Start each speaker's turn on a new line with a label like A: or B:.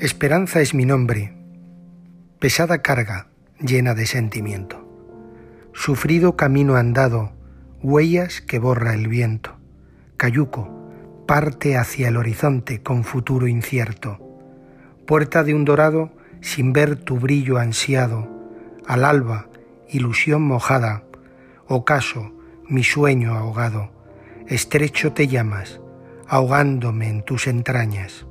A: Esperanza es mi nombre, pesada carga llena de sentimiento, sufrido camino andado, huellas que borra el viento, cayuco, parte hacia el horizonte con futuro incierto, puerta de un dorado sin ver tu brillo ansiado, al alba, ilusión mojada, ocaso, mi sueño ahogado, estrecho te llamas, ahogándome en tus entrañas.